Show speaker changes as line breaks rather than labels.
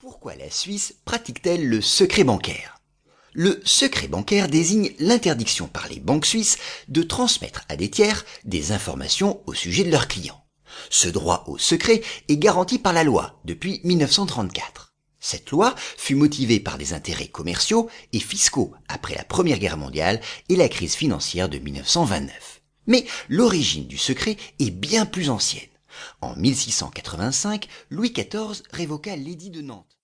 Pourquoi la Suisse pratique-t-elle le secret bancaire? Le secret bancaire désigne l'interdiction par les banques suisses de transmettre à des tiers des informations au sujet de leurs clients. Ce droit au secret est garanti par la loi depuis 1934. Cette loi fut motivée par des intérêts commerciaux et fiscaux après la Première Guerre mondiale et la crise financière de 1929. Mais l'origine du secret est bien plus ancienne. En 1685, Louis XIV révoqua l'édit de Nantes.